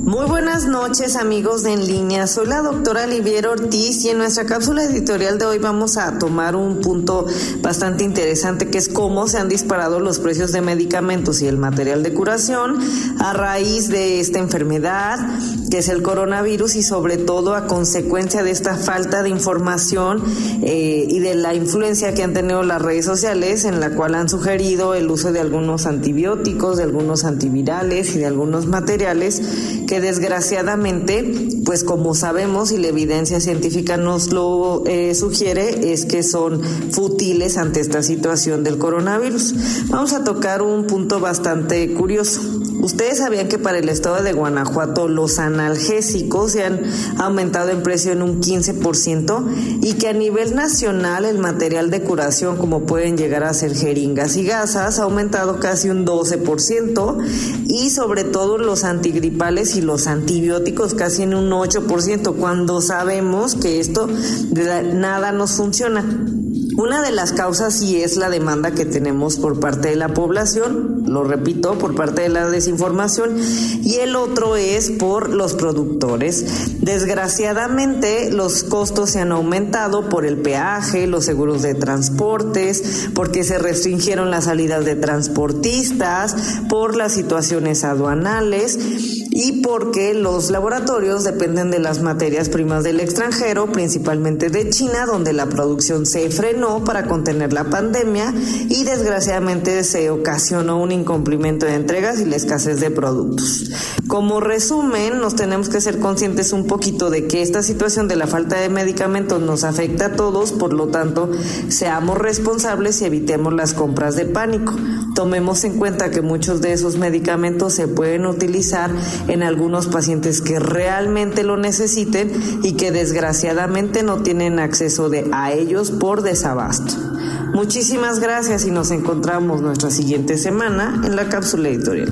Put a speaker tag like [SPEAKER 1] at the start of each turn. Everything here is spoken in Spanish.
[SPEAKER 1] Muy buenas noches amigos de En Línea, soy la doctora Olivier Ortiz y en nuestra cápsula editorial de hoy vamos a tomar un punto bastante interesante que es cómo se han disparado los precios de medicamentos y el material de curación a raíz de esta enfermedad que es el coronavirus y sobre todo a consecuencia de esta falta de información eh, y de la influencia que han tenido las redes sociales en la cual han sugerido el uso de algunos antibióticos, de algunos antivirales y de algunos materiales que desgraciadamente, pues como sabemos y la evidencia científica nos lo eh, sugiere, es que son fútiles ante esta situación del coronavirus. Vamos a tocar un punto bastante curioso. Ustedes sabían que para el estado de Guanajuato los analgésicos se han aumentado en precio en un 15% y que a nivel nacional el material de curación, como pueden llegar a ser jeringas y gasas, ha aumentado casi un 12% y sobre todo los antigripales y los antibióticos casi en un 8%, cuando sabemos que esto de nada nos funciona. Una de las causas sí es la demanda que tenemos por parte de la población, lo repito, por parte de la desinformación, y el otro es por los productores. Desgraciadamente, los costos se han aumentado por el peaje, los seguros de transportes, porque se restringieron las salidas de transportistas, por las situaciones aduanales y porque los laboratorios dependen de las materias primas del extranjero, principalmente de China, donde la producción se frenó para contener la pandemia y desgraciadamente se ocasionó un incumplimiento de entregas y la escasez de productos. Como resumen, nos tenemos que ser conscientes un poquito de que esta situación de la falta de medicamentos nos afecta a todos, por lo tanto, seamos responsables y evitemos las compras de pánico. Tomemos en cuenta que muchos de esos medicamentos se pueden utilizar en algunos pacientes que realmente lo necesiten y que desgraciadamente no tienen acceso de, a ellos por desabasto. Muchísimas gracias y nos encontramos nuestra siguiente semana en la cápsula editorial.